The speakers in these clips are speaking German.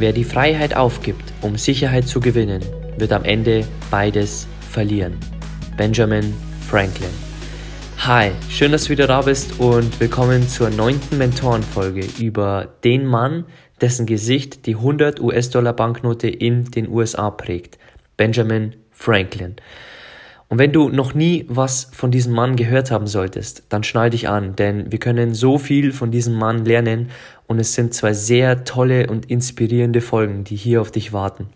Wer die Freiheit aufgibt, um Sicherheit zu gewinnen, wird am Ende beides verlieren. Benjamin Franklin. Hi, schön, dass du wieder da bist und willkommen zur neunten Mentorenfolge über den Mann, dessen Gesicht die 100 US-Dollar Banknote in den USA prägt. Benjamin Franklin. Und wenn du noch nie was von diesem Mann gehört haben solltest, dann schnall dich an, denn wir können so viel von diesem Mann lernen und es sind zwei sehr tolle und inspirierende Folgen, die hier auf dich warten.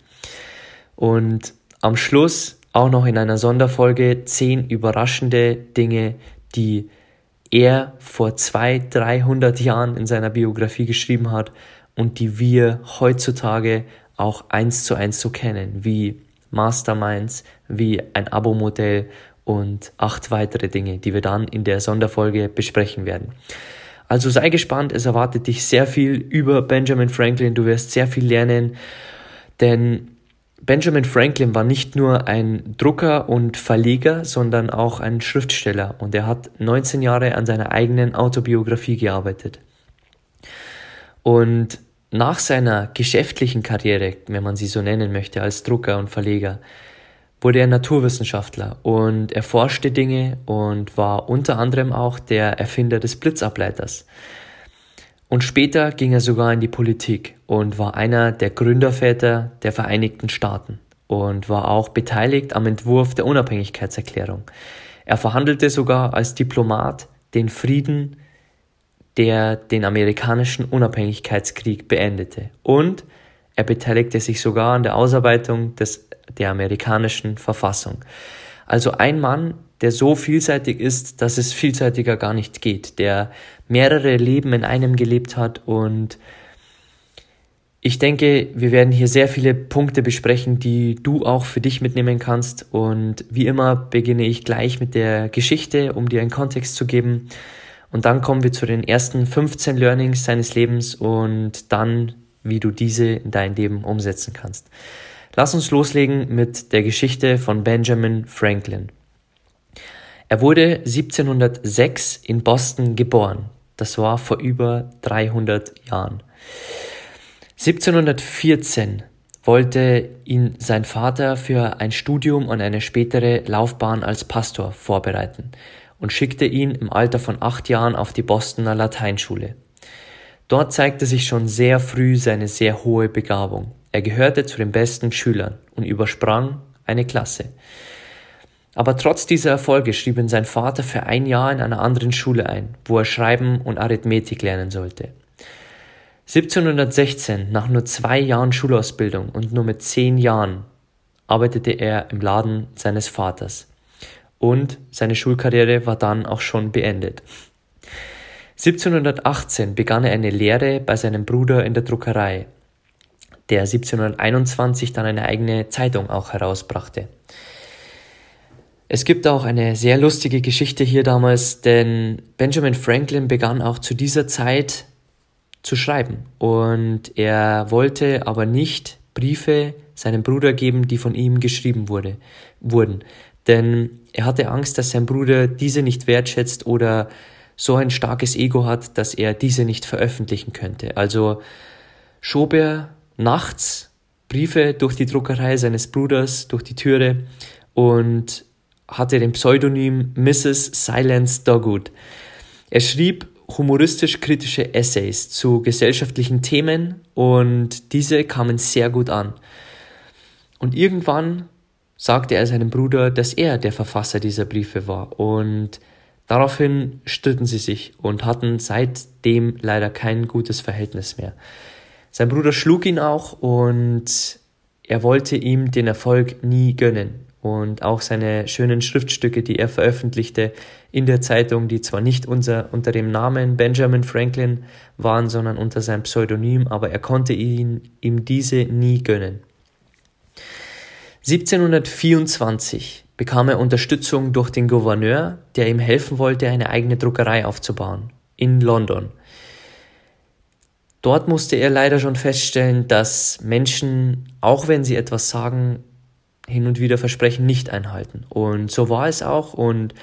Und am Schluss auch noch in einer Sonderfolge zehn überraschende Dinge, die er vor zwei, dreihundert Jahren in seiner Biografie geschrieben hat und die wir heutzutage auch eins zu eins so kennen, wie Masterminds wie ein Abo-Modell und acht weitere Dinge, die wir dann in der Sonderfolge besprechen werden. Also sei gespannt, es erwartet dich sehr viel über Benjamin Franklin, du wirst sehr viel lernen, denn Benjamin Franklin war nicht nur ein Drucker und Verleger, sondern auch ein Schriftsteller und er hat 19 Jahre an seiner eigenen Autobiografie gearbeitet. Und nach seiner geschäftlichen Karriere, wenn man sie so nennen möchte, als Drucker und Verleger, wurde er Naturwissenschaftler und erforschte Dinge und war unter anderem auch der Erfinder des Blitzableiters. Und später ging er sogar in die Politik und war einer der Gründerväter der Vereinigten Staaten und war auch beteiligt am Entwurf der Unabhängigkeitserklärung. Er verhandelte sogar als Diplomat den Frieden der den amerikanischen Unabhängigkeitskrieg beendete. Und er beteiligte sich sogar an der Ausarbeitung des, der amerikanischen Verfassung. Also ein Mann, der so vielseitig ist, dass es vielseitiger gar nicht geht, der mehrere Leben in einem gelebt hat und ich denke, wir werden hier sehr viele Punkte besprechen, die du auch für dich mitnehmen kannst. Und wie immer beginne ich gleich mit der Geschichte, um dir einen Kontext zu geben. Und dann kommen wir zu den ersten 15 Learnings seines Lebens und dann, wie du diese in dein Leben umsetzen kannst. Lass uns loslegen mit der Geschichte von Benjamin Franklin. Er wurde 1706 in Boston geboren. Das war vor über 300 Jahren. 1714 wollte ihn sein Vater für ein Studium und eine spätere Laufbahn als Pastor vorbereiten und schickte ihn im Alter von acht Jahren auf die Bostoner Lateinschule. Dort zeigte sich schon sehr früh seine sehr hohe Begabung. Er gehörte zu den besten Schülern und übersprang eine Klasse. Aber trotz dieser Erfolge schrieb ihn sein Vater für ein Jahr in einer anderen Schule ein, wo er Schreiben und Arithmetik lernen sollte. 1716, nach nur zwei Jahren Schulausbildung und nur mit zehn Jahren, arbeitete er im Laden seines Vaters und seine Schulkarriere war dann auch schon beendet. 1718 begann er eine Lehre bei seinem Bruder in der Druckerei, der 1721 dann eine eigene Zeitung auch herausbrachte. Es gibt auch eine sehr lustige Geschichte hier damals, denn Benjamin Franklin begann auch zu dieser Zeit zu schreiben und er wollte aber nicht Briefe seinem Bruder geben, die von ihm geschrieben wurde, wurden, denn er hatte Angst, dass sein Bruder diese nicht wertschätzt oder so ein starkes Ego hat, dass er diese nicht veröffentlichen könnte. Also schob er nachts Briefe durch die Druckerei seines Bruders, durch die Türe und hatte den Pseudonym Mrs. Silence Dogwood. Er schrieb humoristisch-kritische Essays zu gesellschaftlichen Themen und diese kamen sehr gut an. Und irgendwann sagte er seinem Bruder, dass er der Verfasser dieser Briefe war. Und daraufhin stritten sie sich und hatten seitdem leider kein gutes Verhältnis mehr. Sein Bruder schlug ihn auch und er wollte ihm den Erfolg nie gönnen. und auch seine schönen Schriftstücke, die er veröffentlichte in der Zeitung, die zwar nicht unter, unter dem Namen Benjamin Franklin waren, sondern unter seinem Pseudonym, aber er konnte ihn, ihm diese nie gönnen. 1724 bekam er Unterstützung durch den Gouverneur, der ihm helfen wollte, eine eigene Druckerei aufzubauen in London. Dort musste er leider schon feststellen, dass Menschen, auch wenn sie etwas sagen, hin und wieder Versprechen nicht einhalten. Und so war es auch. Und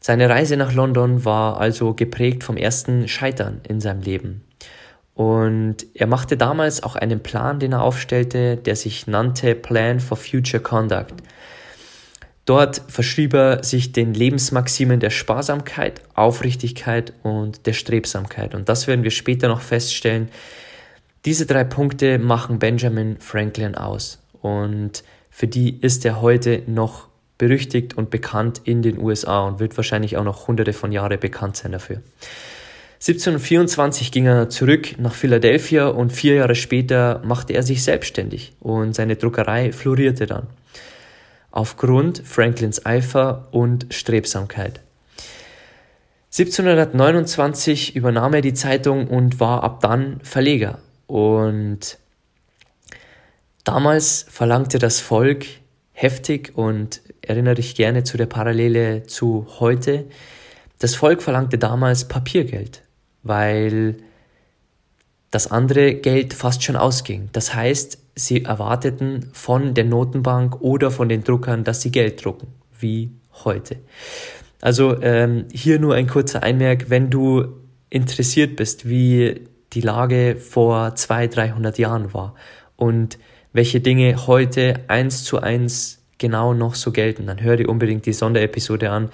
seine Reise nach London war also geprägt vom ersten Scheitern in seinem Leben. Und er machte damals auch einen Plan, den er aufstellte, der sich nannte Plan for Future Conduct. Dort verschrieb er sich den Lebensmaximen der Sparsamkeit, Aufrichtigkeit und der Strebsamkeit. Und das werden wir später noch feststellen. Diese drei Punkte machen Benjamin Franklin aus. Und für die ist er heute noch berüchtigt und bekannt in den USA und wird wahrscheinlich auch noch hunderte von Jahren bekannt sein dafür. 1724 ging er zurück nach Philadelphia und vier Jahre später machte er sich selbstständig und seine Druckerei florierte dann. Aufgrund Franklins Eifer und Strebsamkeit. 1729 übernahm er die Zeitung und war ab dann Verleger. Und Damals verlangte das Volk heftig und erinnere dich gerne zu der Parallele zu heute. Das Volk verlangte damals Papiergeld, weil das andere Geld fast schon ausging. Das heißt, sie erwarteten von der Notenbank oder von den Druckern, dass sie Geld drucken, wie heute. Also ähm, hier nur ein kurzer Einmerk, wenn du interessiert bist, wie die Lage vor 200, 300 Jahren war und welche Dinge heute eins zu eins genau noch so gelten, dann hör dir unbedingt die Sonderepisode an,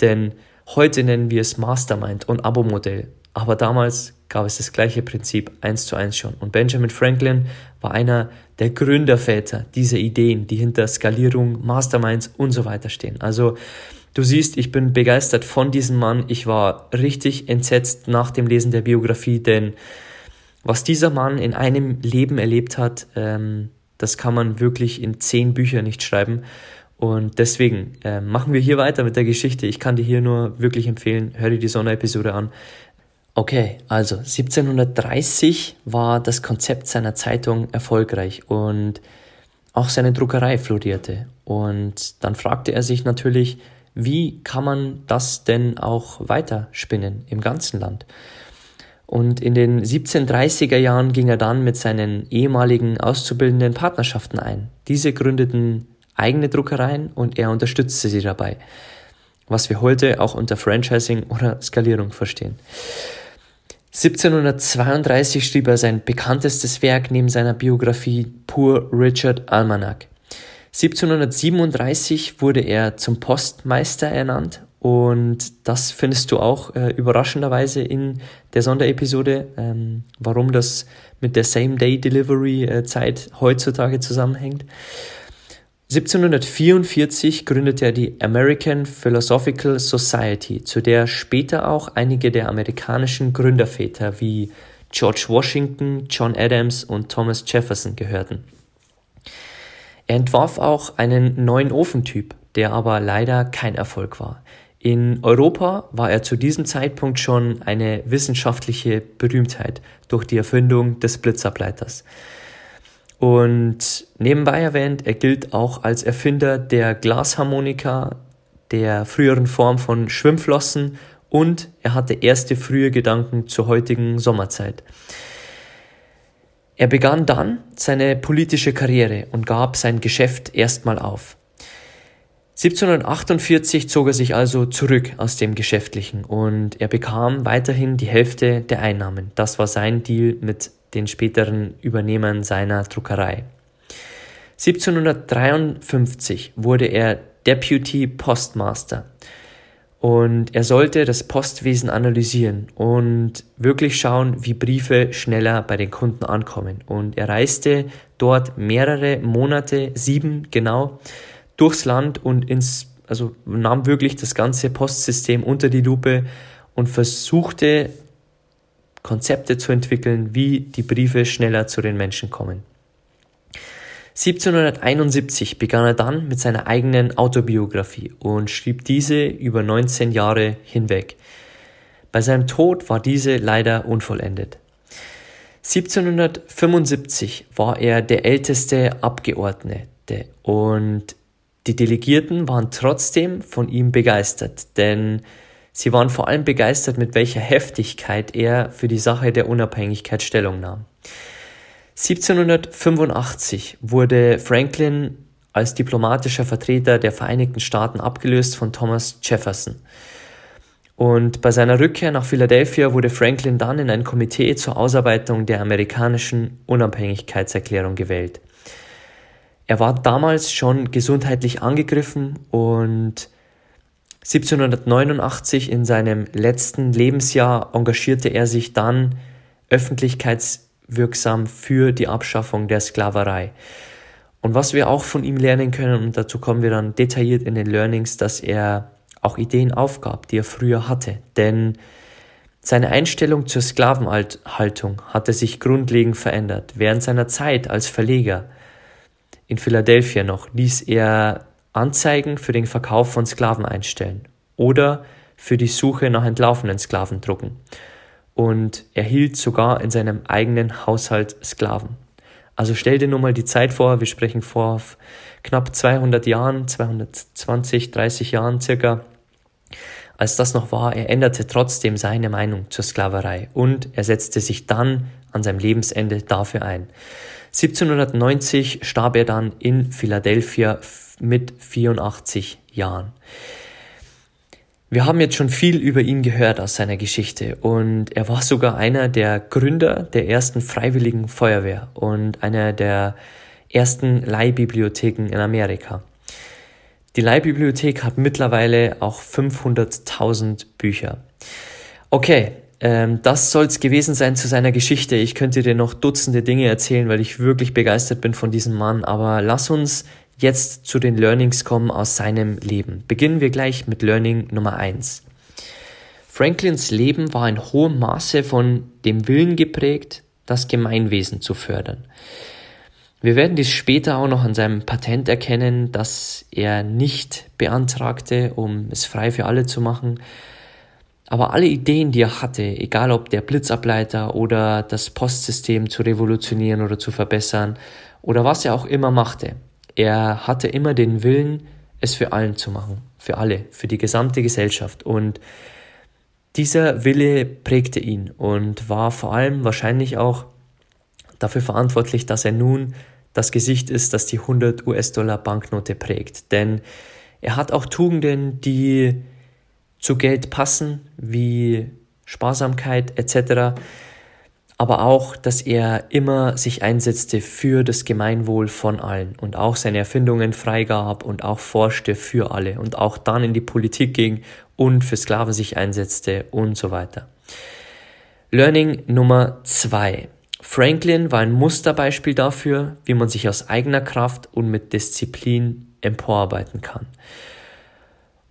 denn heute nennen wir es Mastermind und Abo-Modell, aber damals gab es das gleiche Prinzip eins zu eins schon. Und Benjamin Franklin war einer der Gründerväter dieser Ideen, die hinter Skalierung, Masterminds und so weiter stehen. Also du siehst, ich bin begeistert von diesem Mann. Ich war richtig entsetzt nach dem Lesen der Biografie, denn was dieser Mann in einem Leben erlebt hat, ähm, das kann man wirklich in zehn Büchern nicht schreiben. Und deswegen äh, machen wir hier weiter mit der Geschichte. Ich kann dir hier nur wirklich empfehlen, hör dir die Sonderepisode an. Okay, also 1730 war das Konzept seiner Zeitung erfolgreich und auch seine Druckerei florierte. Und dann fragte er sich natürlich, wie kann man das denn auch weiterspinnen im ganzen Land? Und in den 1730er Jahren ging er dann mit seinen ehemaligen Auszubildenden Partnerschaften ein. Diese gründeten eigene Druckereien und er unterstützte sie dabei, was wir heute auch unter Franchising oder Skalierung verstehen. 1732 schrieb er sein bekanntestes Werk neben seiner Biografie Poor Richard Almanac. 1737 wurde er zum Postmeister ernannt und das findest du auch äh, überraschenderweise in der Sonderepisode, ähm, warum das mit der Same-Day-Delivery-Zeit äh, heutzutage zusammenhängt. 1744 gründete er die American Philosophical Society, zu der später auch einige der amerikanischen Gründerväter wie George Washington, John Adams und Thomas Jefferson gehörten. Er entwarf auch einen neuen Ofentyp, der aber leider kein Erfolg war. In Europa war er zu diesem Zeitpunkt schon eine wissenschaftliche Berühmtheit durch die Erfindung des Blitzableiters. Und nebenbei erwähnt, er gilt auch als Erfinder der Glasharmonika, der früheren Form von Schwimmflossen und er hatte erste frühe Gedanken zur heutigen Sommerzeit. Er begann dann seine politische Karriere und gab sein Geschäft erstmal auf. 1748 zog er sich also zurück aus dem Geschäftlichen und er bekam weiterhin die Hälfte der Einnahmen. Das war sein Deal mit den späteren Übernehmern seiner Druckerei. 1753 wurde er Deputy Postmaster und er sollte das Postwesen analysieren und wirklich schauen, wie Briefe schneller bei den Kunden ankommen. Und er reiste dort mehrere Monate, sieben genau, durchs Land und ins, also nahm wirklich das ganze Postsystem unter die Lupe und versuchte Konzepte zu entwickeln, wie die Briefe schneller zu den Menschen kommen. 1771 begann er dann mit seiner eigenen Autobiografie und schrieb diese über 19 Jahre hinweg. Bei seinem Tod war diese leider unvollendet. 1775 war er der älteste Abgeordnete und die Delegierten waren trotzdem von ihm begeistert, denn sie waren vor allem begeistert, mit welcher Heftigkeit er für die Sache der Unabhängigkeit Stellung nahm. 1785 wurde Franklin als diplomatischer Vertreter der Vereinigten Staaten abgelöst von Thomas Jefferson. Und bei seiner Rückkehr nach Philadelphia wurde Franklin dann in ein Komitee zur Ausarbeitung der amerikanischen Unabhängigkeitserklärung gewählt. Er war damals schon gesundheitlich angegriffen und 1789 in seinem letzten Lebensjahr engagierte er sich dann öffentlichkeits wirksam für die Abschaffung der Sklaverei. Und was wir auch von ihm lernen können, und dazu kommen wir dann detailliert in den Learnings, dass er auch Ideen aufgab, die er früher hatte. Denn seine Einstellung zur Sklavenhaltung hatte sich grundlegend verändert. Während seiner Zeit als Verleger in Philadelphia noch ließ er Anzeigen für den Verkauf von Sklaven einstellen oder für die Suche nach entlaufenen Sklaven drucken und erhielt sogar in seinem eigenen Haushalt Sklaven. Also stell dir nur mal die Zeit vor, wir sprechen vor knapp 200 Jahren, 220, 30 Jahren circa, als das noch war, er änderte trotzdem seine Meinung zur Sklaverei und er setzte sich dann an seinem Lebensende dafür ein. 1790 starb er dann in Philadelphia mit 84 Jahren. Wir haben jetzt schon viel über ihn gehört aus seiner Geschichte und er war sogar einer der Gründer der ersten freiwilligen Feuerwehr und einer der ersten Leihbibliotheken in Amerika. Die Leihbibliothek hat mittlerweile auch 500.000 Bücher. Okay, ähm, das soll's gewesen sein zu seiner Geschichte. Ich könnte dir noch Dutzende Dinge erzählen, weil ich wirklich begeistert bin von diesem Mann. Aber lass uns jetzt zu den Learnings kommen aus seinem Leben. Beginnen wir gleich mit Learning Nummer eins. Franklins Leben war in hohem Maße von dem Willen geprägt, das Gemeinwesen zu fördern. Wir werden dies später auch noch an seinem Patent erkennen, dass er nicht beantragte, um es frei für alle zu machen. Aber alle Ideen, die er hatte, egal ob der Blitzableiter oder das Postsystem zu revolutionieren oder zu verbessern oder was er auch immer machte, er hatte immer den Willen, es für allen zu machen, für alle, für die gesamte Gesellschaft. Und dieser Wille prägte ihn und war vor allem wahrscheinlich auch dafür verantwortlich, dass er nun das Gesicht ist, das die 100 US-Dollar Banknote prägt. Denn er hat auch Tugenden, die zu Geld passen, wie Sparsamkeit etc aber auch, dass er immer sich einsetzte für das Gemeinwohl von allen und auch seine Erfindungen freigab und auch forschte für alle und auch dann in die Politik ging und für Sklaven sich einsetzte und so weiter. Learning Nummer zwei. Franklin war ein Musterbeispiel dafür, wie man sich aus eigener Kraft und mit Disziplin emporarbeiten kann.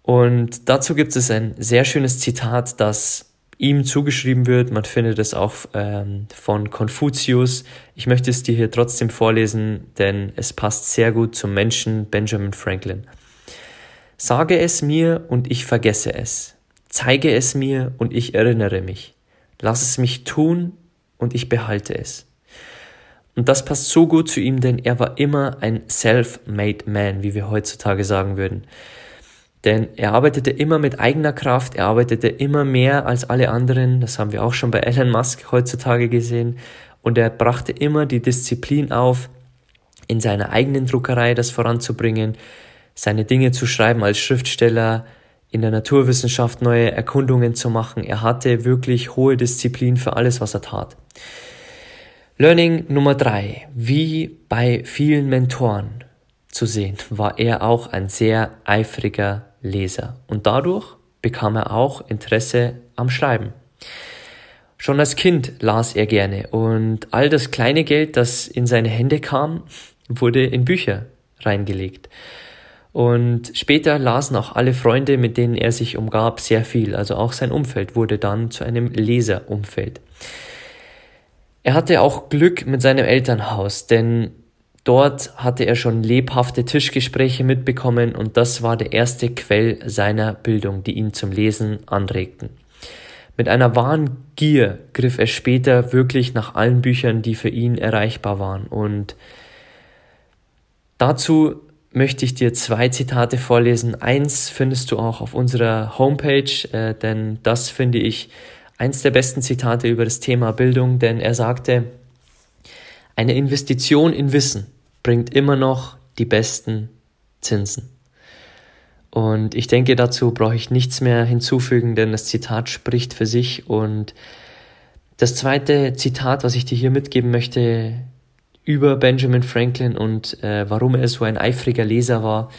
Und dazu gibt es ein sehr schönes Zitat, das ihm zugeschrieben wird. Man findet es auch ähm, von Konfuzius. Ich möchte es dir hier trotzdem vorlesen, denn es passt sehr gut zum Menschen Benjamin Franklin. Sage es mir und ich vergesse es. Zeige es mir und ich erinnere mich. Lass es mich tun und ich behalte es. Und das passt so gut zu ihm, denn er war immer ein self-made man, wie wir heutzutage sagen würden. Denn er arbeitete immer mit eigener Kraft, er arbeitete immer mehr als alle anderen, das haben wir auch schon bei Elon Musk heutzutage gesehen, und er brachte immer die Disziplin auf, in seiner eigenen Druckerei das voranzubringen, seine Dinge zu schreiben als Schriftsteller, in der Naturwissenschaft neue Erkundungen zu machen. Er hatte wirklich hohe Disziplin für alles, was er tat. Learning Nummer drei. Wie bei vielen Mentoren zu sehen, war er auch ein sehr eifriger Leser und dadurch bekam er auch Interesse am Schreiben. Schon als Kind las er gerne und all das kleine Geld, das in seine Hände kam, wurde in Bücher reingelegt. Und später lasen auch alle Freunde, mit denen er sich umgab, sehr viel. Also auch sein Umfeld wurde dann zu einem Leserumfeld. Er hatte auch Glück mit seinem Elternhaus, denn Dort hatte er schon lebhafte Tischgespräche mitbekommen und das war der erste Quell seiner Bildung, die ihn zum Lesen anregten. Mit einer wahren Gier griff er später wirklich nach allen Büchern, die für ihn erreichbar waren. Und dazu möchte ich dir zwei Zitate vorlesen. Eins findest du auch auf unserer Homepage, äh, denn das finde ich eins der besten Zitate über das Thema Bildung, denn er sagte, eine Investition in Wissen bringt immer noch die besten Zinsen. Und ich denke, dazu brauche ich nichts mehr hinzufügen, denn das Zitat spricht für sich. Und das zweite Zitat, was ich dir hier mitgeben möchte über Benjamin Franklin und äh, warum er so ein eifriger Leser war,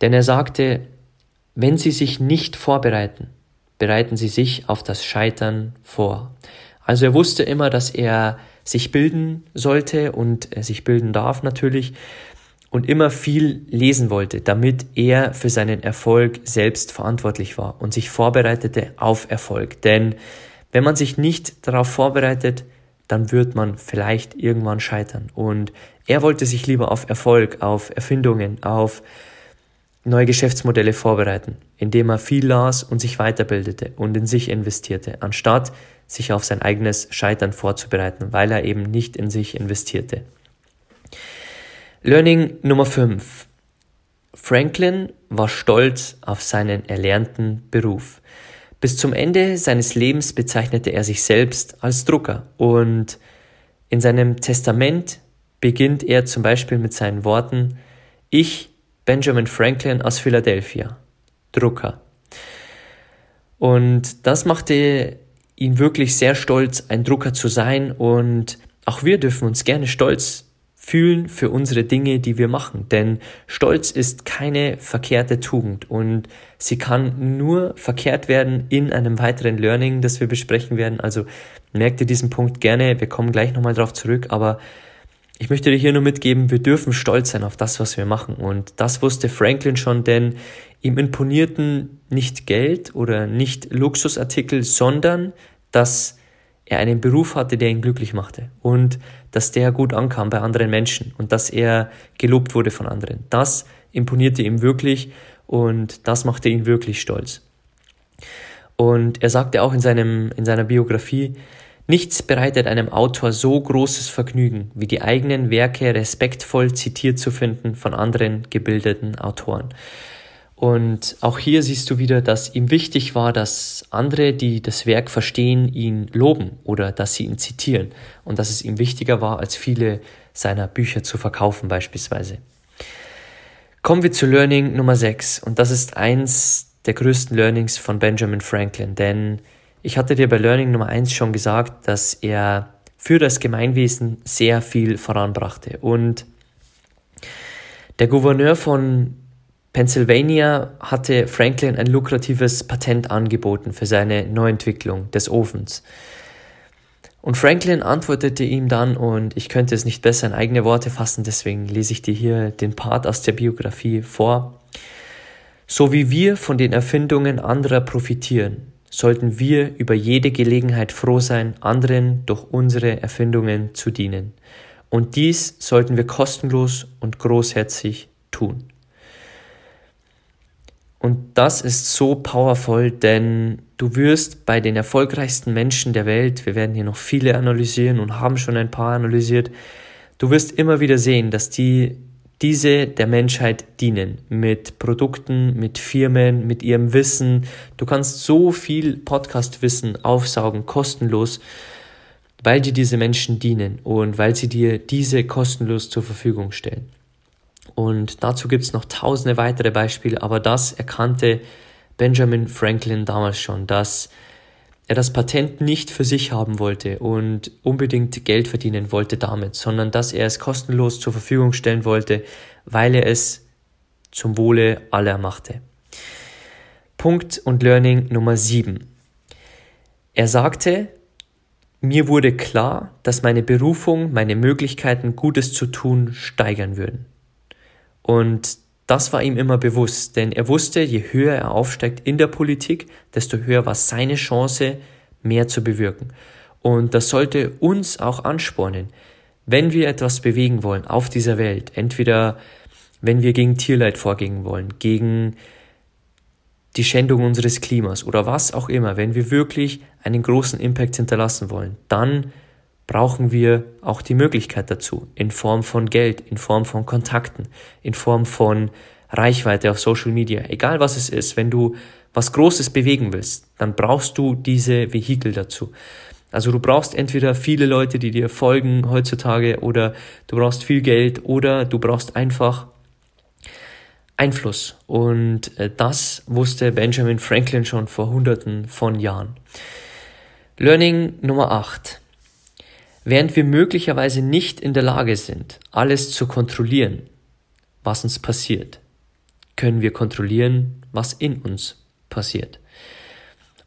denn er sagte, wenn Sie sich nicht vorbereiten, bereiten Sie sich auf das Scheitern vor. Also er wusste immer, dass er sich bilden sollte und sich bilden darf natürlich und immer viel lesen wollte, damit er für seinen Erfolg selbst verantwortlich war und sich vorbereitete auf Erfolg. Denn wenn man sich nicht darauf vorbereitet, dann wird man vielleicht irgendwann scheitern. Und er wollte sich lieber auf Erfolg, auf Erfindungen, auf neue Geschäftsmodelle vorbereiten, indem er viel las und sich weiterbildete und in sich investierte, anstatt sich auf sein eigenes Scheitern vorzubereiten, weil er eben nicht in sich investierte. Learning Nummer 5. Franklin war stolz auf seinen erlernten Beruf. Bis zum Ende seines Lebens bezeichnete er sich selbst als Drucker und in seinem Testament beginnt er zum Beispiel mit seinen Worten Ich, Benjamin Franklin aus Philadelphia, Drucker. Und das machte ihn wirklich sehr stolz, ein Drucker zu sein und auch wir dürfen uns gerne stolz fühlen für unsere Dinge, die wir machen. Denn Stolz ist keine verkehrte Tugend und sie kann nur verkehrt werden in einem weiteren Learning, das wir besprechen werden. Also merkt ihr diesen Punkt gerne, wir kommen gleich nochmal drauf zurück, aber ich möchte dir hier nur mitgeben, wir dürfen stolz sein auf das, was wir machen. Und das wusste Franklin schon, denn ihm imponierten nicht Geld oder nicht Luxusartikel, sondern dass er einen Beruf hatte, der ihn glücklich machte und dass der gut ankam bei anderen Menschen und dass er gelobt wurde von anderen. Das imponierte ihm wirklich und das machte ihn wirklich stolz. Und er sagte auch in, seinem, in seiner Biografie, Nichts bereitet einem Autor so großes Vergnügen, wie die eigenen Werke respektvoll zitiert zu finden von anderen gebildeten Autoren. Und auch hier siehst du wieder, dass ihm wichtig war, dass andere, die das Werk verstehen, ihn loben oder dass sie ihn zitieren. Und dass es ihm wichtiger war, als viele seiner Bücher zu verkaufen beispielsweise. Kommen wir zu Learning Nummer 6 und das ist eins der größten Learnings von Benjamin Franklin, denn ich hatte dir bei Learning Nummer 1 schon gesagt, dass er für das Gemeinwesen sehr viel voranbrachte. Und der Gouverneur von Pennsylvania hatte Franklin ein lukratives Patent angeboten für seine Neuentwicklung des Ofens. Und Franklin antwortete ihm dann, und ich könnte es nicht besser in eigene Worte fassen, deswegen lese ich dir hier den Part aus der Biografie vor. So wie wir von den Erfindungen anderer profitieren, sollten wir über jede Gelegenheit froh sein, anderen durch unsere Erfindungen zu dienen. Und dies sollten wir kostenlos und großherzig tun. Und das ist so powerful, denn du wirst bei den erfolgreichsten Menschen der Welt, wir werden hier noch viele analysieren und haben schon ein paar analysiert, du wirst immer wieder sehen, dass die diese der Menschheit dienen mit Produkten, mit Firmen, mit ihrem Wissen. Du kannst so viel Podcast-Wissen aufsaugen, kostenlos, weil dir diese Menschen dienen und weil sie dir diese kostenlos zur Verfügung stellen. Und dazu gibt es noch tausende weitere Beispiele, aber das erkannte Benjamin Franklin damals schon, dass er das Patent nicht für sich haben wollte und unbedingt Geld verdienen wollte damit, sondern dass er es kostenlos zur Verfügung stellen wollte, weil er es zum Wohle aller machte. Punkt und Learning Nummer 7. Er sagte, mir wurde klar, dass meine Berufung meine Möglichkeiten, Gutes zu tun, steigern würden. Und das war ihm immer bewusst, denn er wusste, je höher er aufsteigt in der Politik, desto höher war seine Chance, mehr zu bewirken. Und das sollte uns auch anspornen. wenn wir etwas bewegen wollen auf dieser Welt, entweder wenn wir gegen Tierleid vorgehen wollen, gegen die Schändung unseres Klimas oder was auch immer, wenn wir wirklich einen großen Impact hinterlassen wollen, dann brauchen wir auch die Möglichkeit dazu, in Form von Geld, in Form von Kontakten, in Form von Reichweite auf Social Media, egal was es ist, wenn du was Großes bewegen willst, dann brauchst du diese Vehikel dazu. Also du brauchst entweder viele Leute, die dir folgen heutzutage, oder du brauchst viel Geld, oder du brauchst einfach Einfluss. Und äh, das wusste Benjamin Franklin schon vor hunderten von Jahren. Learning Nummer 8. Während wir möglicherweise nicht in der Lage sind, alles zu kontrollieren, was uns passiert, können wir kontrollieren, was in uns passiert.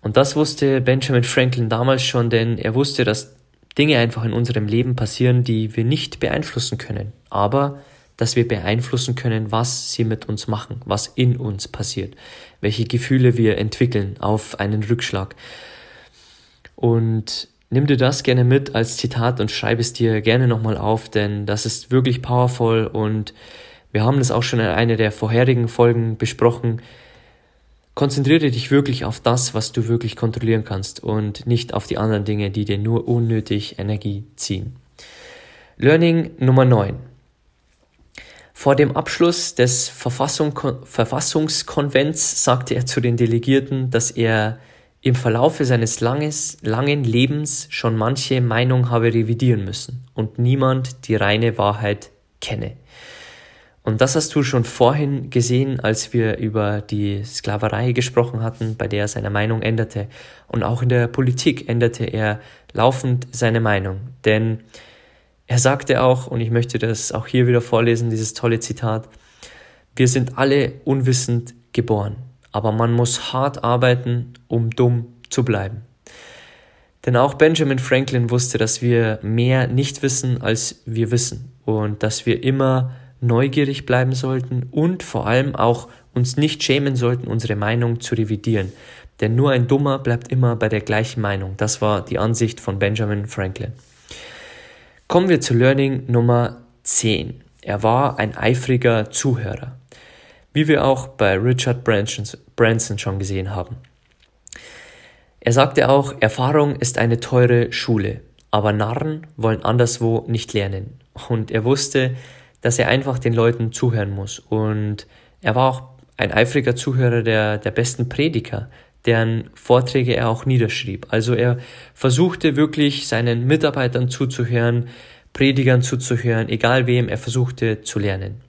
Und das wusste Benjamin Franklin damals schon, denn er wusste, dass Dinge einfach in unserem Leben passieren, die wir nicht beeinflussen können, aber dass wir beeinflussen können, was sie mit uns machen, was in uns passiert, welche Gefühle wir entwickeln auf einen Rückschlag. Und nimm dir das gerne mit als Zitat und schreib es dir gerne nochmal auf, denn das ist wirklich powerful und wir haben das auch schon in einer der vorherigen Folgen besprochen. Konzentriere dich wirklich auf das, was du wirklich kontrollieren kannst und nicht auf die anderen Dinge, die dir nur unnötig Energie ziehen. Learning Nummer 9. Vor dem Abschluss des Verfassung, Verfassungskonvents sagte er zu den Delegierten, dass er im Verlaufe seines langes, langen Lebens schon manche Meinung habe revidieren müssen und niemand die reine Wahrheit kenne. Und das hast du schon vorhin gesehen, als wir über die Sklaverei gesprochen hatten, bei der er seine Meinung änderte. Und auch in der Politik änderte er laufend seine Meinung. Denn er sagte auch, und ich möchte das auch hier wieder vorlesen, dieses tolle Zitat, wir sind alle unwissend geboren, aber man muss hart arbeiten, um dumm zu bleiben. Denn auch Benjamin Franklin wusste, dass wir mehr nicht wissen, als wir wissen und dass wir immer neugierig bleiben sollten und vor allem auch uns nicht schämen sollten, unsere Meinung zu revidieren. Denn nur ein Dummer bleibt immer bei der gleichen Meinung. Das war die Ansicht von Benjamin Franklin. Kommen wir zu Learning Nummer 10. Er war ein eifriger Zuhörer, wie wir auch bei Richard Branson schon gesehen haben. Er sagte auch, Erfahrung ist eine teure Schule, aber Narren wollen anderswo nicht lernen. Und er wusste, dass er einfach den Leuten zuhören muss. Und er war auch ein eifriger Zuhörer der, der besten Prediger, deren Vorträge er auch niederschrieb. Also er versuchte wirklich seinen Mitarbeitern zuzuhören, Predigern zuzuhören, egal wem, er versuchte zu lernen.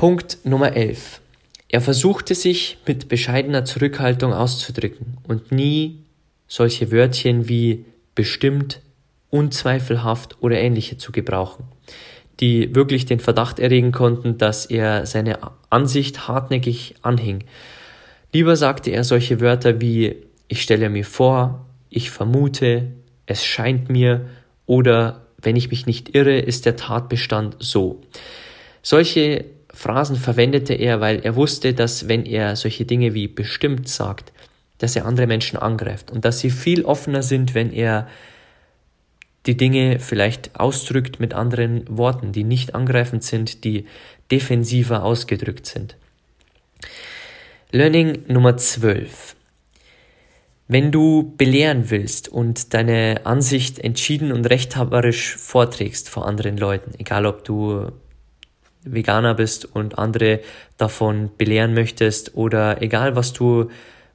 Punkt Nummer 11. Er versuchte sich mit bescheidener Zurückhaltung auszudrücken und nie solche Wörtchen wie bestimmt, unzweifelhaft oder ähnliche zu gebrauchen, die wirklich den Verdacht erregen konnten, dass er seine Ansicht hartnäckig anhing Lieber sagte er solche Wörter wie ich stelle mir vor, ich vermute, es scheint mir oder wenn ich mich nicht irre, ist der Tatbestand so. Solche Phrasen verwendete er, weil er wusste, dass wenn er solche Dinge wie bestimmt sagt, dass er andere Menschen angreift und dass sie viel offener sind, wenn er die Dinge vielleicht ausdrückt mit anderen Worten, die nicht angreifend sind, die defensiver ausgedrückt sind. Learning Nummer 12. Wenn du belehren willst und deine Ansicht entschieden und rechthaberisch vorträgst vor anderen Leuten, egal ob du Veganer bist und andere davon belehren möchtest oder egal was du,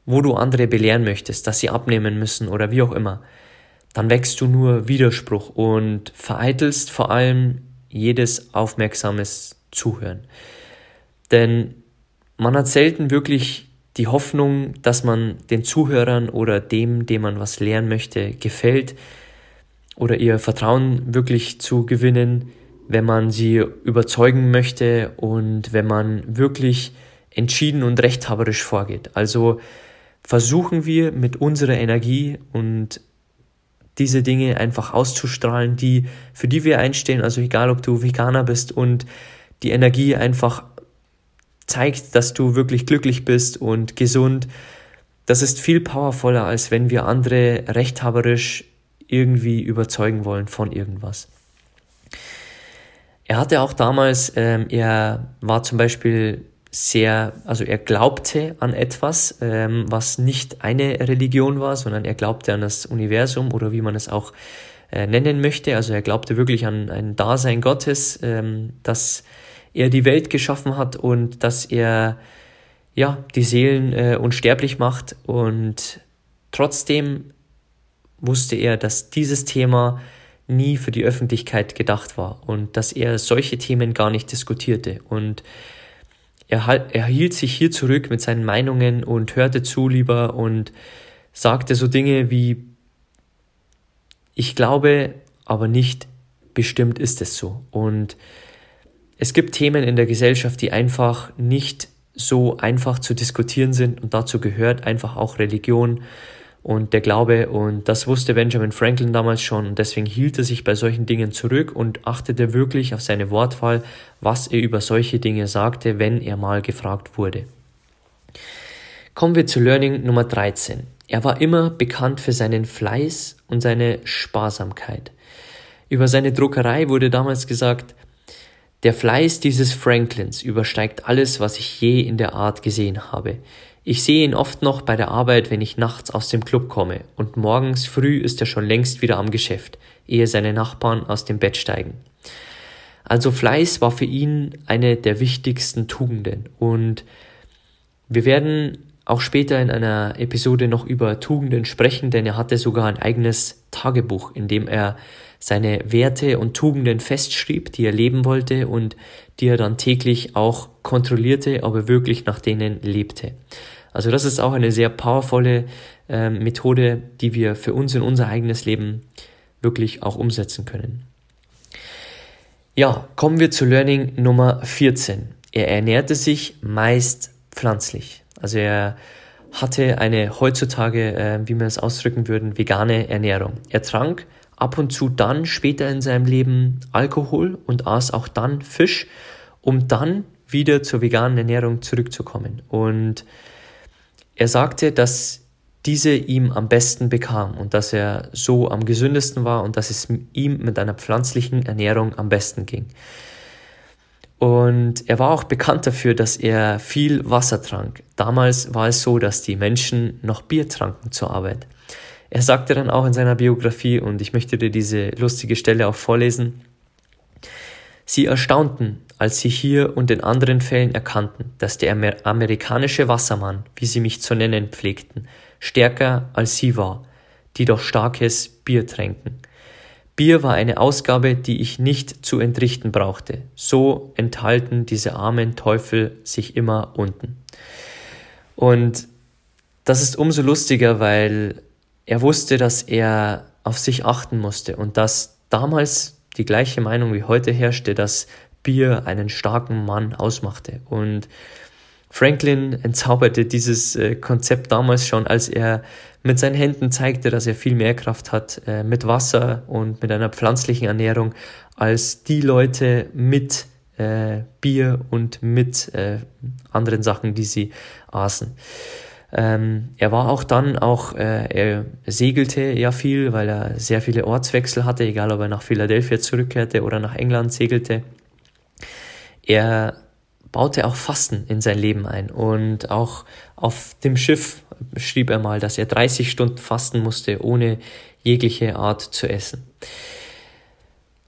wo du andere belehren möchtest, dass sie abnehmen müssen oder wie auch immer, dann wächst du nur Widerspruch und vereitelst vor allem jedes aufmerksames Zuhören. Denn man hat selten wirklich die Hoffnung, dass man den Zuhörern oder dem, dem man was lernen möchte, gefällt oder ihr Vertrauen wirklich zu gewinnen, wenn man sie überzeugen möchte und wenn man wirklich entschieden und rechthaberisch vorgeht. Also versuchen wir mit unserer Energie und diese Dinge einfach auszustrahlen, die, für die wir einstehen, also egal ob du Veganer bist und die Energie einfach zeigt, dass du wirklich glücklich bist und gesund, das ist viel powervoller, als wenn wir andere rechthaberisch irgendwie überzeugen wollen von irgendwas. Er hatte auch damals, ähm, er war zum Beispiel sehr, also er glaubte an etwas, ähm, was nicht eine Religion war, sondern er glaubte an das Universum oder wie man es auch äh, nennen möchte. Also er glaubte wirklich an ein Dasein Gottes, ähm, dass er die Welt geschaffen hat und dass er ja die Seelen äh, unsterblich macht und trotzdem wusste er, dass dieses Thema nie für die Öffentlichkeit gedacht war und dass er solche Themen gar nicht diskutierte. Und er, er hielt sich hier zurück mit seinen Meinungen und hörte zu lieber und sagte so Dinge wie, ich glaube, aber nicht bestimmt ist es so. Und es gibt Themen in der Gesellschaft, die einfach nicht so einfach zu diskutieren sind und dazu gehört einfach auch Religion und der Glaube. Und das wusste Benjamin Franklin damals schon und deswegen hielt er sich bei solchen Dingen zurück und achtete wirklich auf seine Wortwahl, was er über solche Dinge sagte, wenn er mal gefragt wurde. Kommen wir zu Learning Nummer 13. Er war immer bekannt für seinen Fleiß und seine Sparsamkeit. Über seine Druckerei wurde damals gesagt, der Fleiß dieses Franklins übersteigt alles, was ich je in der Art gesehen habe. Ich sehe ihn oft noch bei der Arbeit, wenn ich nachts aus dem Club komme, und morgens früh ist er schon längst wieder am Geschäft, ehe seine Nachbarn aus dem Bett steigen. Also Fleiß war für ihn eine der wichtigsten Tugenden und wir werden auch später in einer Episode noch über Tugenden sprechen, denn er hatte sogar ein eigenes Tagebuch, in dem er seine Werte und Tugenden festschrieb, die er leben wollte und die er dann täglich auch kontrollierte, ob er wirklich nach denen lebte. Also das ist auch eine sehr powervolle äh, Methode, die wir für uns in unser eigenes Leben wirklich auch umsetzen können. Ja, kommen wir zu Learning Nummer 14. Er ernährte sich meist pflanzlich. Also er hatte eine heutzutage, äh, wie wir es ausdrücken würden, vegane Ernährung. Er trank ab und zu dann später in seinem Leben Alkohol und aß auch dann Fisch, um dann wieder zur veganen Ernährung zurückzukommen. Und er sagte, dass diese ihm am besten bekam und dass er so am gesündesten war und dass es ihm mit einer pflanzlichen Ernährung am besten ging. Und er war auch bekannt dafür, dass er viel Wasser trank. Damals war es so, dass die Menschen noch Bier tranken zur Arbeit. Er sagte dann auch in seiner Biografie, und ich möchte dir diese lustige Stelle auch vorlesen, Sie erstaunten, als sie hier und in anderen Fällen erkannten, dass der Amer amerikanische Wassermann, wie sie mich zu nennen pflegten, stärker als sie war, die doch starkes Bier tränken. Bier war eine Ausgabe, die ich nicht zu entrichten brauchte. So enthalten diese armen Teufel sich immer unten. Und das ist umso lustiger, weil er wusste, dass er auf sich achten musste und dass damals die gleiche Meinung wie heute herrschte, dass Bier einen starken Mann ausmachte. Und Franklin entzauberte dieses äh, Konzept damals schon, als er mit seinen Händen zeigte, dass er viel mehr Kraft hat äh, mit Wasser und mit einer pflanzlichen Ernährung als die Leute mit äh, Bier und mit anderen Sachen, die sie aßen. Ähm, er war auch dann auch, äh, er segelte ja viel, weil er sehr viele Ortswechsel hatte, egal ob er nach Philadelphia zurückkehrte oder nach England segelte. Er baute auch Fasten in sein Leben ein und auch auf dem Schiff schrieb er mal, dass er 30 Stunden fasten musste, ohne jegliche Art zu essen.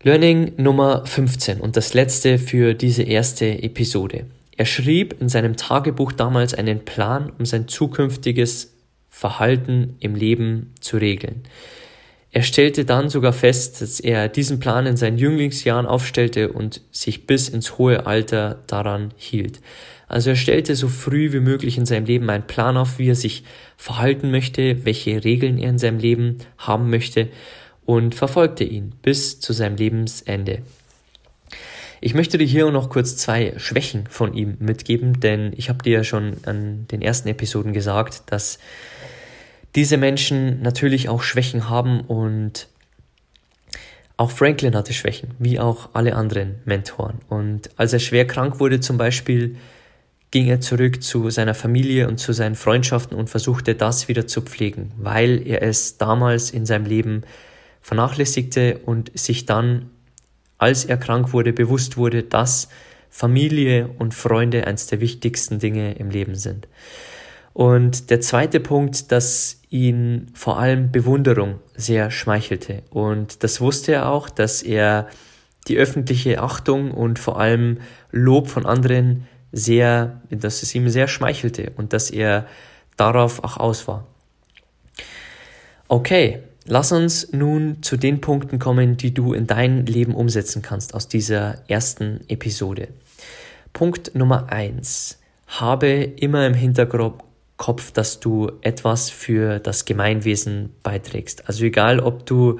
Learning Nummer 15 und das letzte für diese erste Episode. Er schrieb in seinem Tagebuch damals einen Plan, um sein zukünftiges Verhalten im Leben zu regeln. Er stellte dann sogar fest, dass er diesen Plan in seinen Jünglingsjahren aufstellte und sich bis ins hohe Alter daran hielt. Also er stellte so früh wie möglich in seinem Leben einen Plan auf, wie er sich verhalten möchte, welche Regeln er in seinem Leben haben möchte und verfolgte ihn bis zu seinem Lebensende. Ich möchte dir hier noch kurz zwei Schwächen von ihm mitgeben, denn ich habe dir ja schon an den ersten Episoden gesagt, dass diese Menschen natürlich auch Schwächen haben und auch Franklin hatte Schwächen, wie auch alle anderen Mentoren. Und als er schwer krank wurde zum Beispiel, ging er zurück zu seiner Familie und zu seinen Freundschaften und versuchte das wieder zu pflegen, weil er es damals in seinem Leben vernachlässigte und sich dann als er krank wurde, bewusst wurde, dass Familie und Freunde eines der wichtigsten Dinge im Leben sind. Und der zweite Punkt, dass ihn vor allem Bewunderung sehr schmeichelte. Und das wusste er auch, dass er die öffentliche Achtung und vor allem Lob von anderen sehr, dass es ihm sehr schmeichelte und dass er darauf auch aus war. Okay, lass uns nun zu den Punkten kommen, die du in dein Leben umsetzen kannst aus dieser ersten Episode. Punkt Nummer eins: Habe immer im Hinterkopf, dass du etwas für das Gemeinwesen beiträgst. Also egal, ob du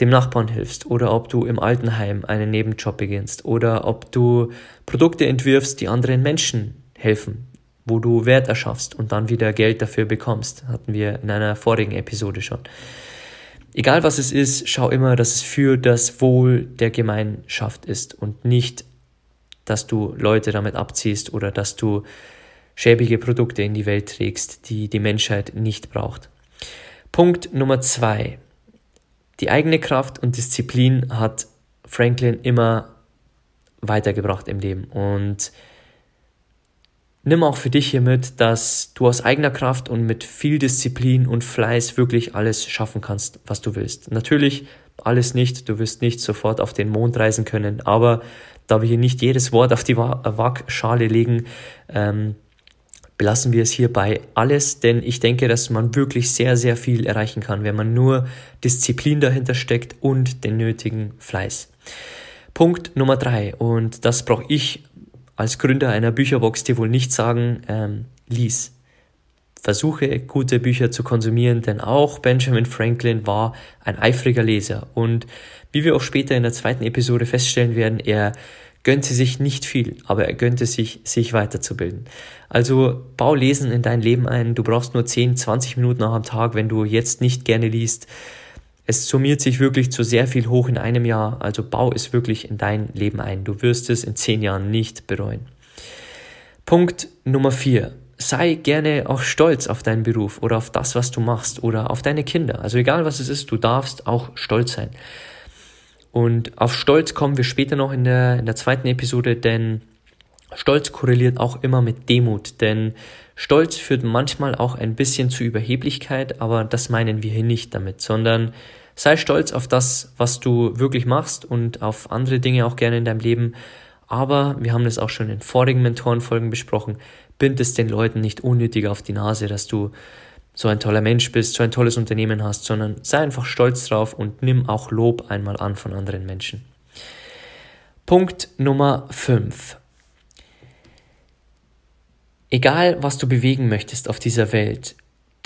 dem Nachbarn hilfst oder ob du im Altenheim einen Nebenjob beginnst oder ob du Produkte entwirfst, die anderen Menschen helfen, wo du Wert erschaffst und dann wieder Geld dafür bekommst. Hatten wir in einer vorigen Episode schon. Egal was es ist, schau immer, dass es für das Wohl der Gemeinschaft ist und nicht, dass du Leute damit abziehst oder dass du schäbige Produkte in die Welt trägst, die die Menschheit nicht braucht. Punkt Nummer zwei. Die eigene Kraft und Disziplin hat Franklin immer weitergebracht im Leben. Und nimm auch für dich hier mit, dass du aus eigener Kraft und mit viel Disziplin und Fleiß wirklich alles schaffen kannst, was du willst. Natürlich alles nicht, du wirst nicht sofort auf den Mond reisen können, aber da wir hier nicht jedes Wort auf die Waagschale legen, ähm, belassen wir es hierbei alles, denn ich denke, dass man wirklich sehr, sehr viel erreichen kann, wenn man nur Disziplin dahinter steckt und den nötigen Fleiß. Punkt Nummer drei, und das brauche ich als Gründer einer Bücherbox dir wohl nicht sagen, ähm, lies. Versuche gute Bücher zu konsumieren, denn auch Benjamin Franklin war ein eifriger Leser und wie wir auch später in der zweiten Episode feststellen werden, er gönnte sich nicht viel, aber er gönnte sich, sich weiterzubilden. Also bau Lesen in dein Leben ein. Du brauchst nur 10, 20 Minuten am Tag, wenn du jetzt nicht gerne liest. Es summiert sich wirklich zu sehr viel hoch in einem Jahr. Also bau es wirklich in dein Leben ein. Du wirst es in 10 Jahren nicht bereuen. Punkt Nummer 4. Sei gerne auch stolz auf deinen Beruf oder auf das, was du machst oder auf deine Kinder. Also egal was es ist, du darfst auch stolz sein. Und auf Stolz kommen wir später noch in der, in der zweiten Episode, denn Stolz korreliert auch immer mit Demut, denn Stolz führt manchmal auch ein bisschen zu Überheblichkeit, aber das meinen wir hier nicht damit, sondern sei stolz auf das, was du wirklich machst und auf andere Dinge auch gerne in deinem Leben. Aber wir haben das auch schon in vorigen Mentorenfolgen besprochen, bind es den Leuten nicht unnötig auf die Nase, dass du so ein toller Mensch bist, so ein tolles Unternehmen hast, sondern sei einfach stolz drauf und nimm auch Lob einmal an von anderen Menschen. Punkt Nummer 5. Egal, was du bewegen möchtest auf dieser Welt,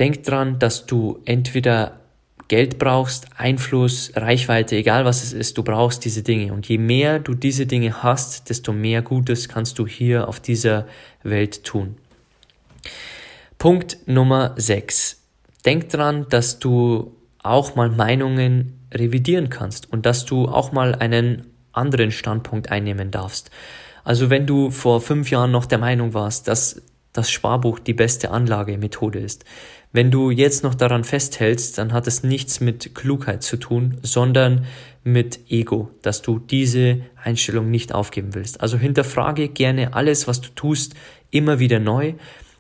denk dran, dass du entweder Geld brauchst, Einfluss, Reichweite, egal was es ist, du brauchst diese Dinge. Und je mehr du diese Dinge hast, desto mehr Gutes kannst du hier auf dieser Welt tun. Punkt Nummer 6. Denk dran, dass du auch mal Meinungen revidieren kannst und dass du auch mal einen anderen Standpunkt einnehmen darfst. Also wenn du vor fünf Jahren noch der Meinung warst, dass das Sparbuch die beste Anlagemethode ist, wenn du jetzt noch daran festhältst, dann hat es nichts mit Klugheit zu tun, sondern mit Ego, dass du diese Einstellung nicht aufgeben willst. Also hinterfrage gerne alles, was du tust, immer wieder neu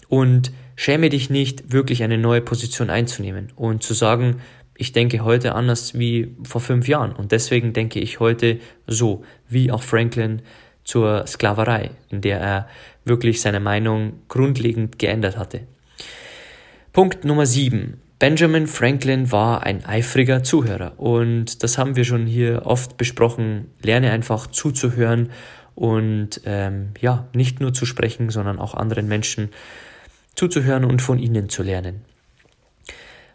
und schäme dich nicht, wirklich eine neue Position einzunehmen und zu sagen, ich denke heute anders wie vor fünf Jahren und deswegen denke ich heute so, wie auch Franklin zur Sklaverei, in der er wirklich seine Meinung grundlegend geändert hatte. Punkt Nummer sieben. Benjamin Franklin war ein eifriger Zuhörer und das haben wir schon hier oft besprochen. Lerne einfach zuzuhören und ähm, ja, nicht nur zu sprechen, sondern auch anderen Menschen zuzuhören und von ihnen zu lernen.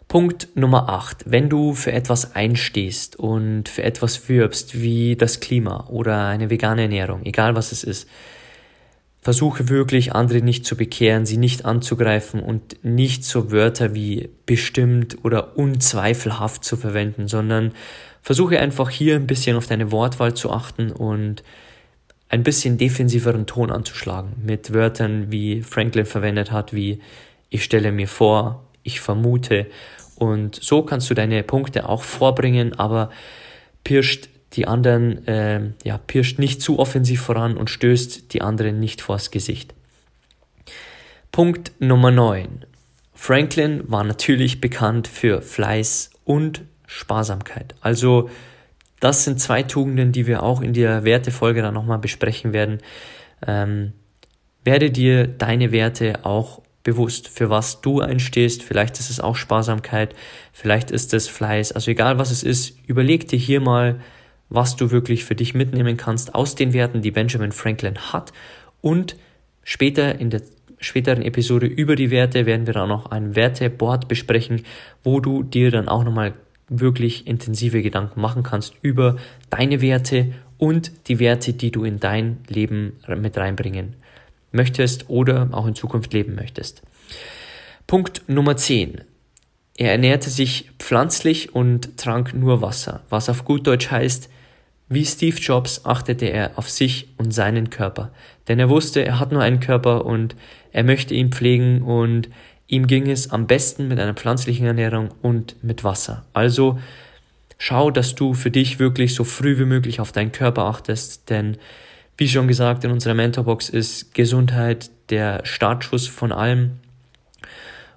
Punkt Nummer 8. Wenn du für etwas einstehst und für etwas wirbst, wie das Klima oder eine vegane Ernährung, egal was es ist, versuche wirklich andere nicht zu bekehren, sie nicht anzugreifen und nicht so Wörter wie bestimmt oder unzweifelhaft zu verwenden, sondern versuche einfach hier ein bisschen auf deine Wortwahl zu achten und ein bisschen defensiveren Ton anzuschlagen, mit Wörtern, wie Franklin verwendet hat, wie ich stelle mir vor, ich vermute. Und so kannst du deine Punkte auch vorbringen, aber pirscht die anderen äh, ja, pirscht nicht zu offensiv voran und stößt die anderen nicht vors Gesicht. Punkt Nummer 9. Franklin war natürlich bekannt für Fleiß und Sparsamkeit. Also das sind zwei Tugenden, die wir auch in der Wertefolge dann nochmal besprechen werden. Ähm, werde dir deine Werte auch bewusst, für was du einstehst. Vielleicht ist es auch Sparsamkeit, vielleicht ist es Fleiß. Also egal was es ist, überleg dir hier mal, was du wirklich für dich mitnehmen kannst aus den Werten, die Benjamin Franklin hat. Und später in der späteren Episode über die Werte werden wir dann noch ein Werteboard besprechen, wo du dir dann auch nochmal wirklich intensive Gedanken machen kannst über deine Werte und die Werte, die du in dein Leben mit reinbringen möchtest oder auch in Zukunft leben möchtest. Punkt Nummer 10. Er ernährte sich pflanzlich und trank nur Wasser, was auf gut Deutsch heißt, wie Steve Jobs achtete er auf sich und seinen Körper, denn er wusste, er hat nur einen Körper und er möchte ihn pflegen und ihm ging es am besten mit einer pflanzlichen Ernährung und mit Wasser. Also schau, dass du für dich wirklich so früh wie möglich auf deinen Körper achtest, denn wie schon gesagt in unserer Mentorbox ist Gesundheit der Startschuss von allem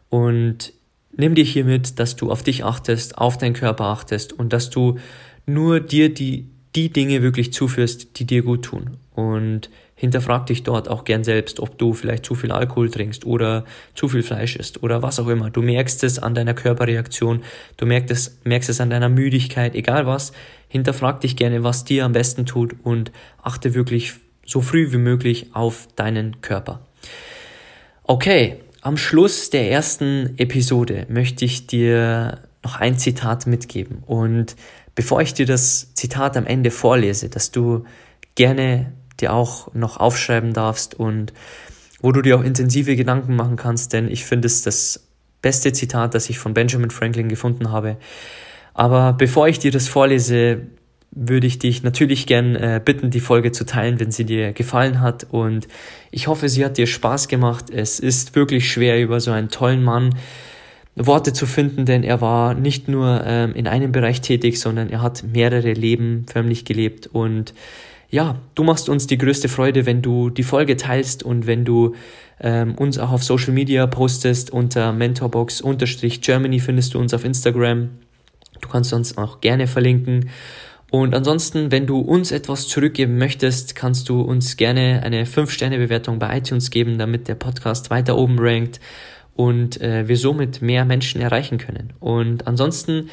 und nimm dir hiermit, dass du auf dich achtest, auf deinen Körper achtest und dass du nur dir die die Dinge wirklich zuführst, die dir gut tun. Und hinterfrag dich dort auch gern selbst, ob du vielleicht zu viel Alkohol trinkst oder zu viel Fleisch isst oder was auch immer. Du merkst es an deiner Körperreaktion, du merkst es, merkst es an deiner Müdigkeit, egal was. Hinterfrag dich gerne, was dir am besten tut und achte wirklich so früh wie möglich auf deinen Körper. Okay, am Schluss der ersten Episode möchte ich dir noch ein Zitat mitgeben und bevor ich dir das Zitat am Ende vorlese, dass du gerne dir auch noch aufschreiben darfst und wo du dir auch intensive Gedanken machen kannst, denn ich finde es das beste Zitat, das ich von Benjamin Franklin gefunden habe. Aber bevor ich dir das vorlese, würde ich dich natürlich gern äh, bitten, die Folge zu teilen, wenn sie dir gefallen hat. Und ich hoffe, sie hat dir Spaß gemacht. Es ist wirklich schwer, über so einen tollen Mann Worte zu finden, denn er war nicht nur ähm, in einem Bereich tätig, sondern er hat mehrere Leben förmlich gelebt. Und ja, du machst uns die größte Freude, wenn du die Folge teilst und wenn du ähm, uns auch auf Social Media postest. Unter Mentorbox-Germany findest du uns auf Instagram. Du kannst uns auch gerne verlinken. Und ansonsten, wenn du uns etwas zurückgeben möchtest, kannst du uns gerne eine 5-Sterne-Bewertung bei iTunes geben, damit der Podcast weiter oben rankt und äh, wir somit mehr Menschen erreichen können. Und ansonsten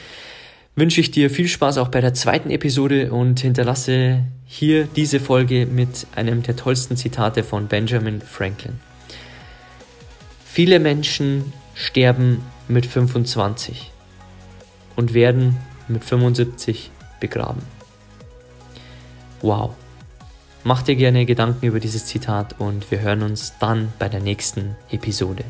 wünsche ich dir viel Spaß auch bei der zweiten Episode und hinterlasse hier diese Folge mit einem der tollsten Zitate von Benjamin Franklin. Viele Menschen sterben mit 25 und werden mit 75 begraben. Wow. Mach dir gerne Gedanken über dieses Zitat und wir hören uns dann bei der nächsten Episode.